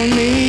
for me.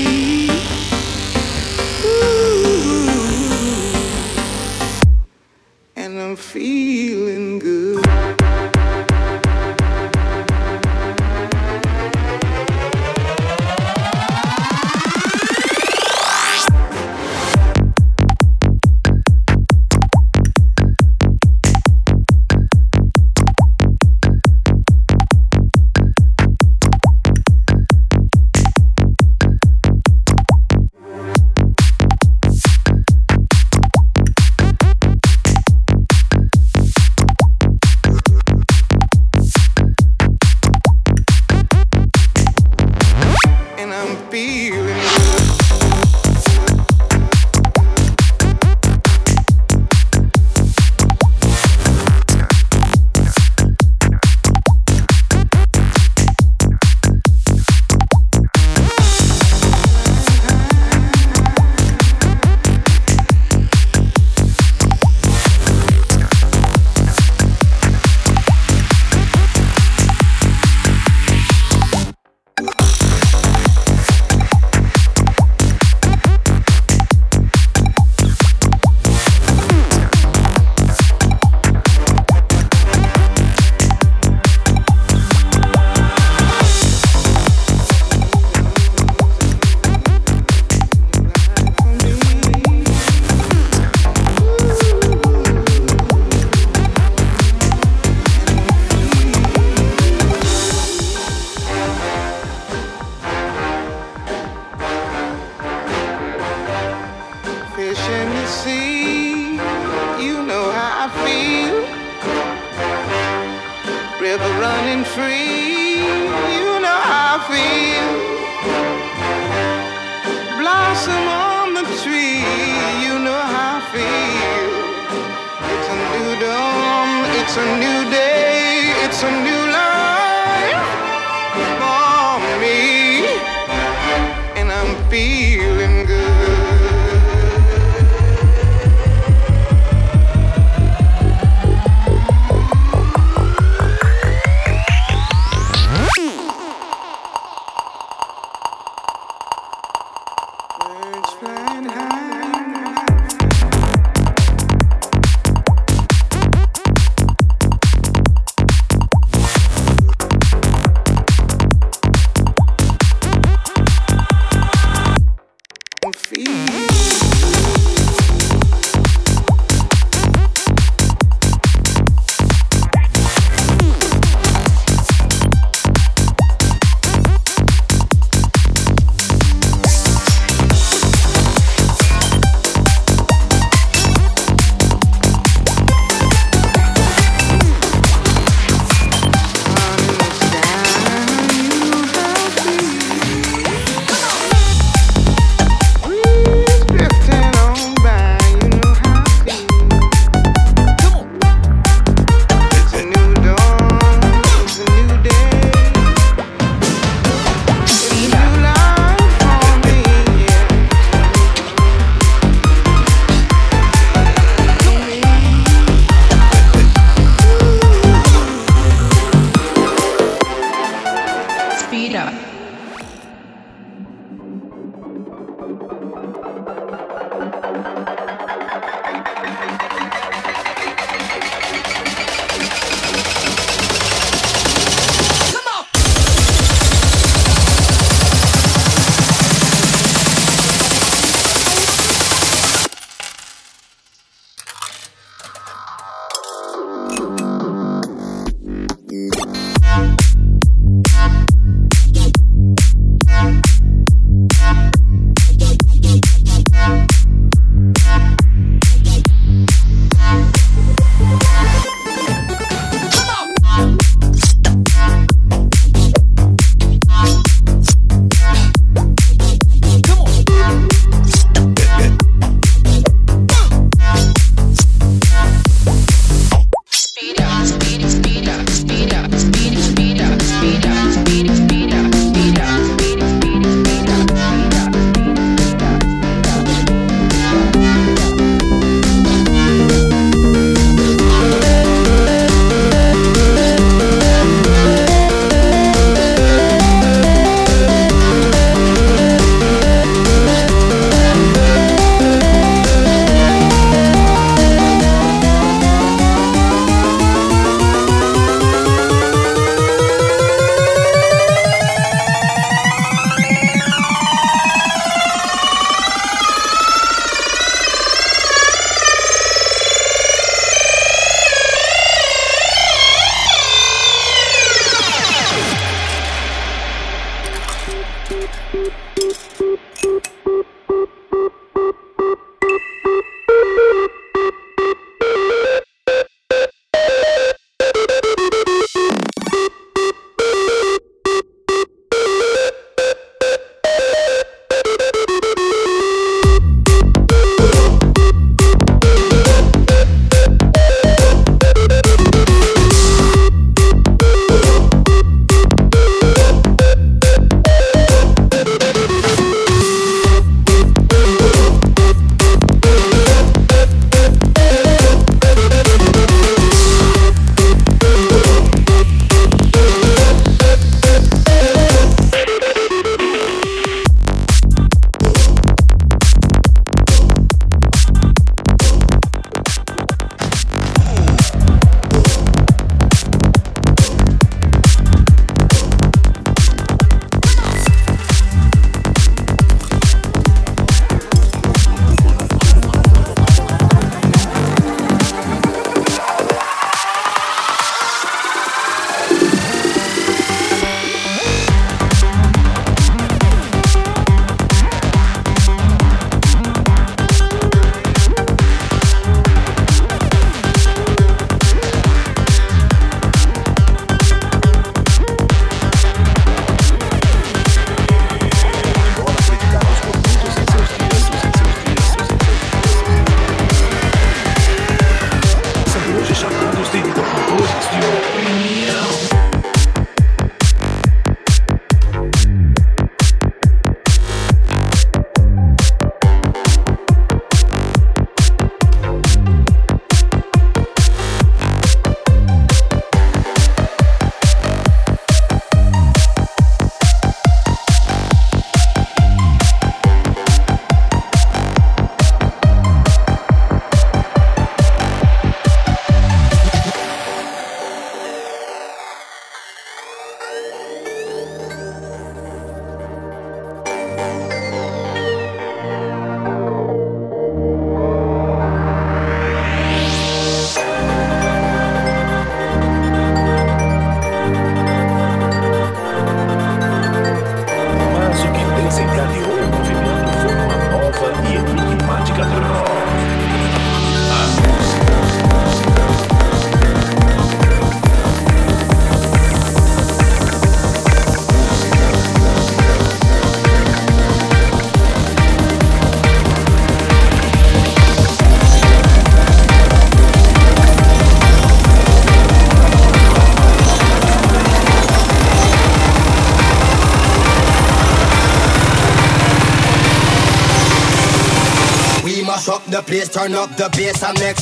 Place, turn up the bass and make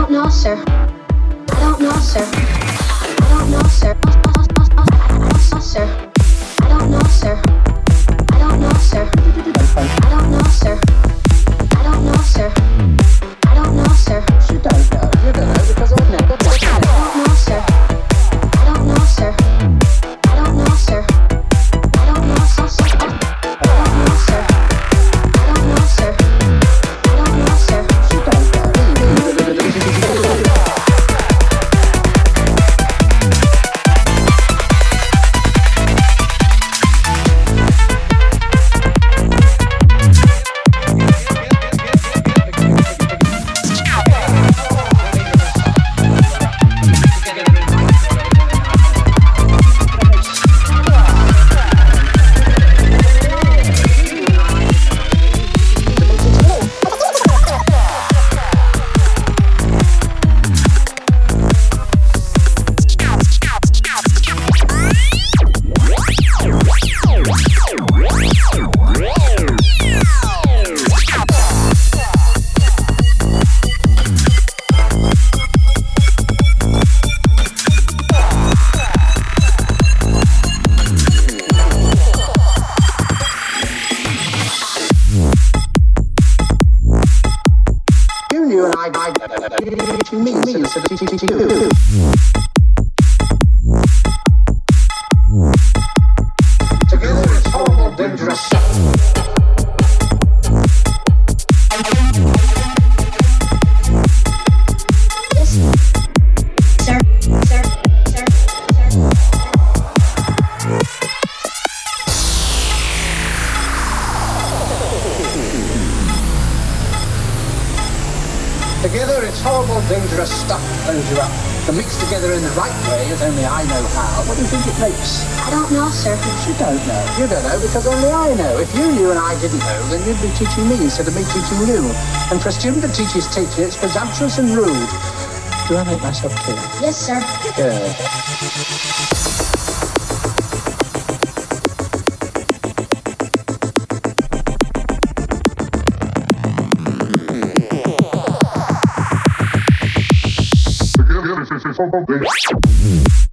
don't know, sir. I don't know, sir. I don't know, sir. I don't know, sir. I don't know, sir. I don't know, sir. I don't know, sir. I don't know, sir. together, it's horrible, dangerous stuff blows you up. To mix together in the right way, as only I know how, what do you think it makes? I don't know, sir. You don't know. You don't know because only I know. If you knew and I didn't know, then you'd be teaching me instead of me teaching you. And for a student to teach his teacher, it's presumptuous and rude. Do I make myself clear? Yes, sir. Yeah. Mmh.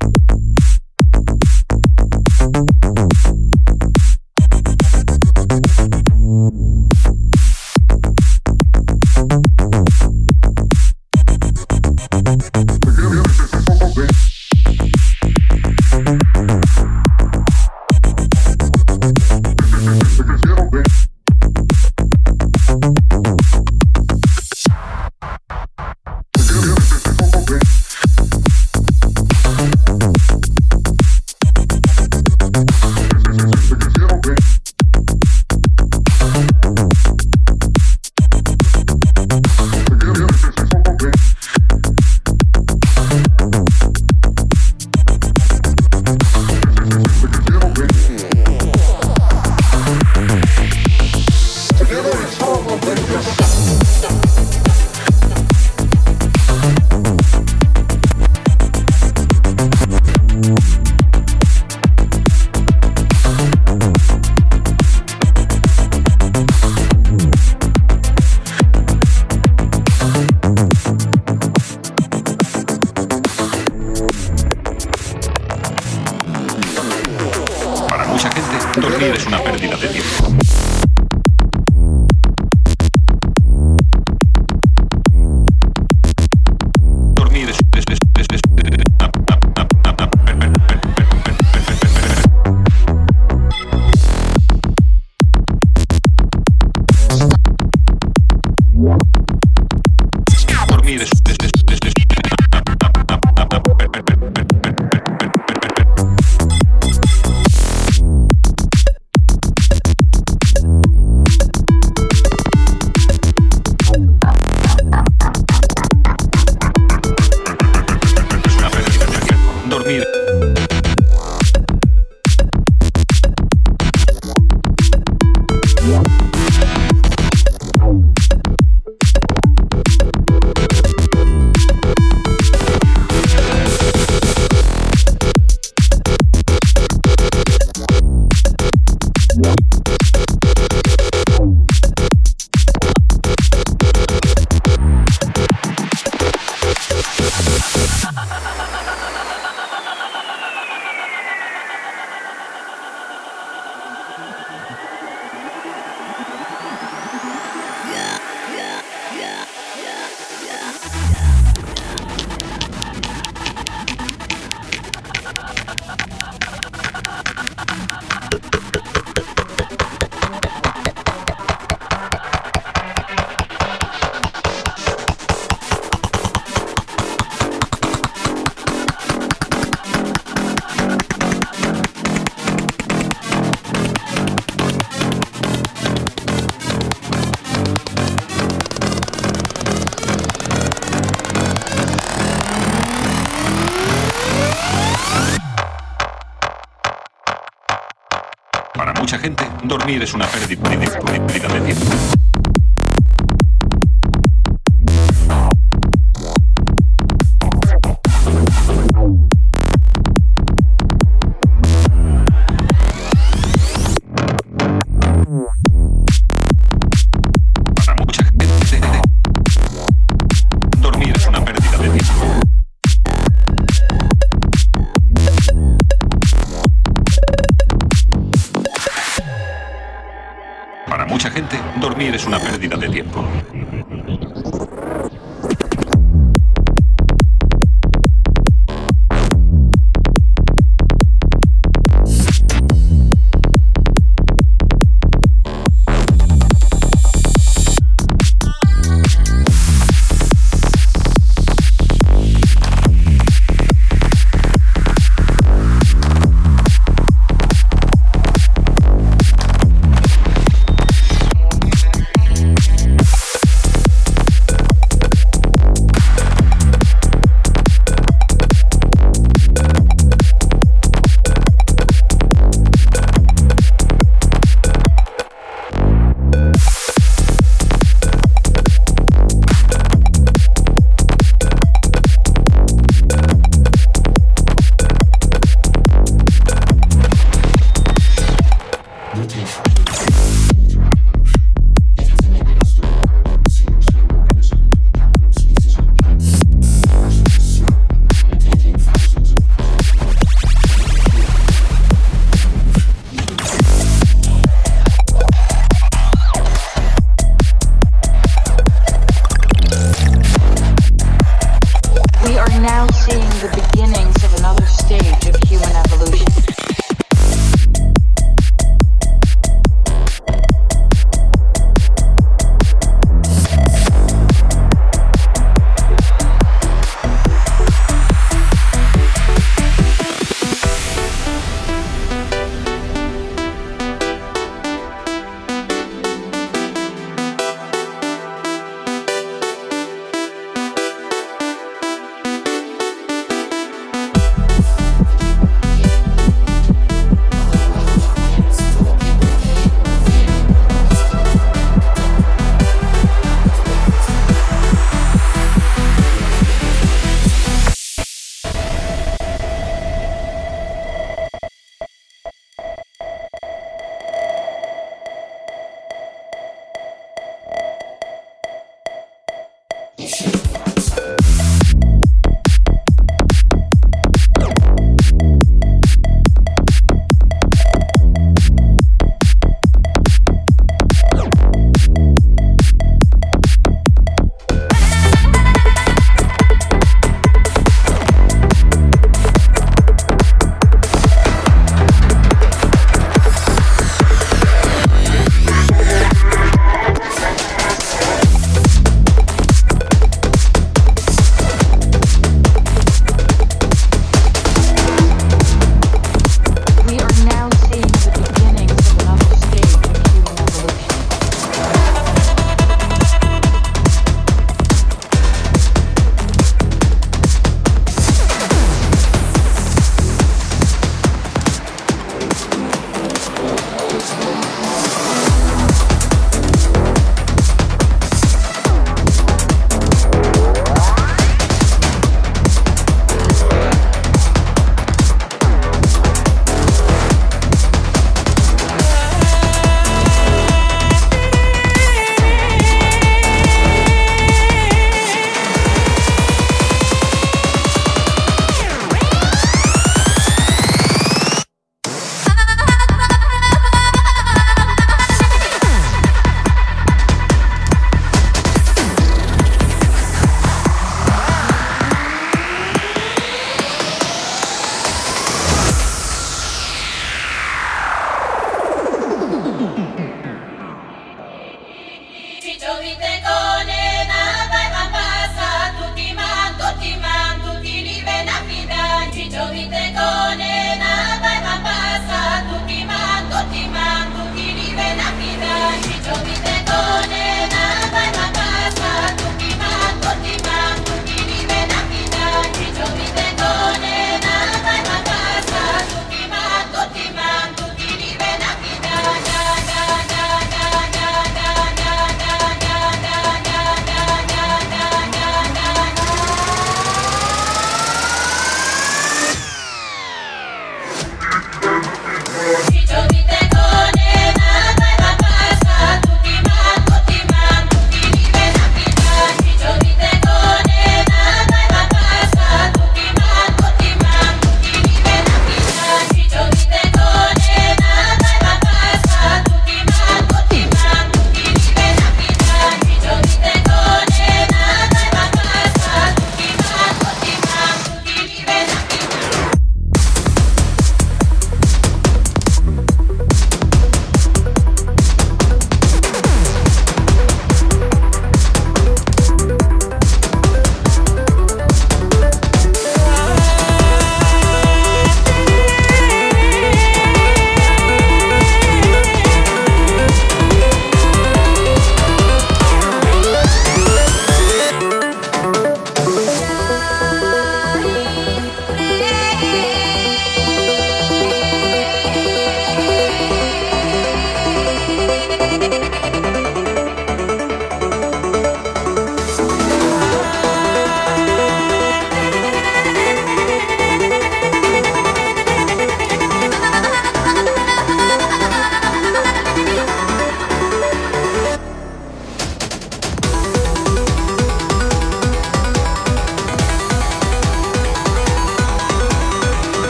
Dormir es una pérdida de tiempo.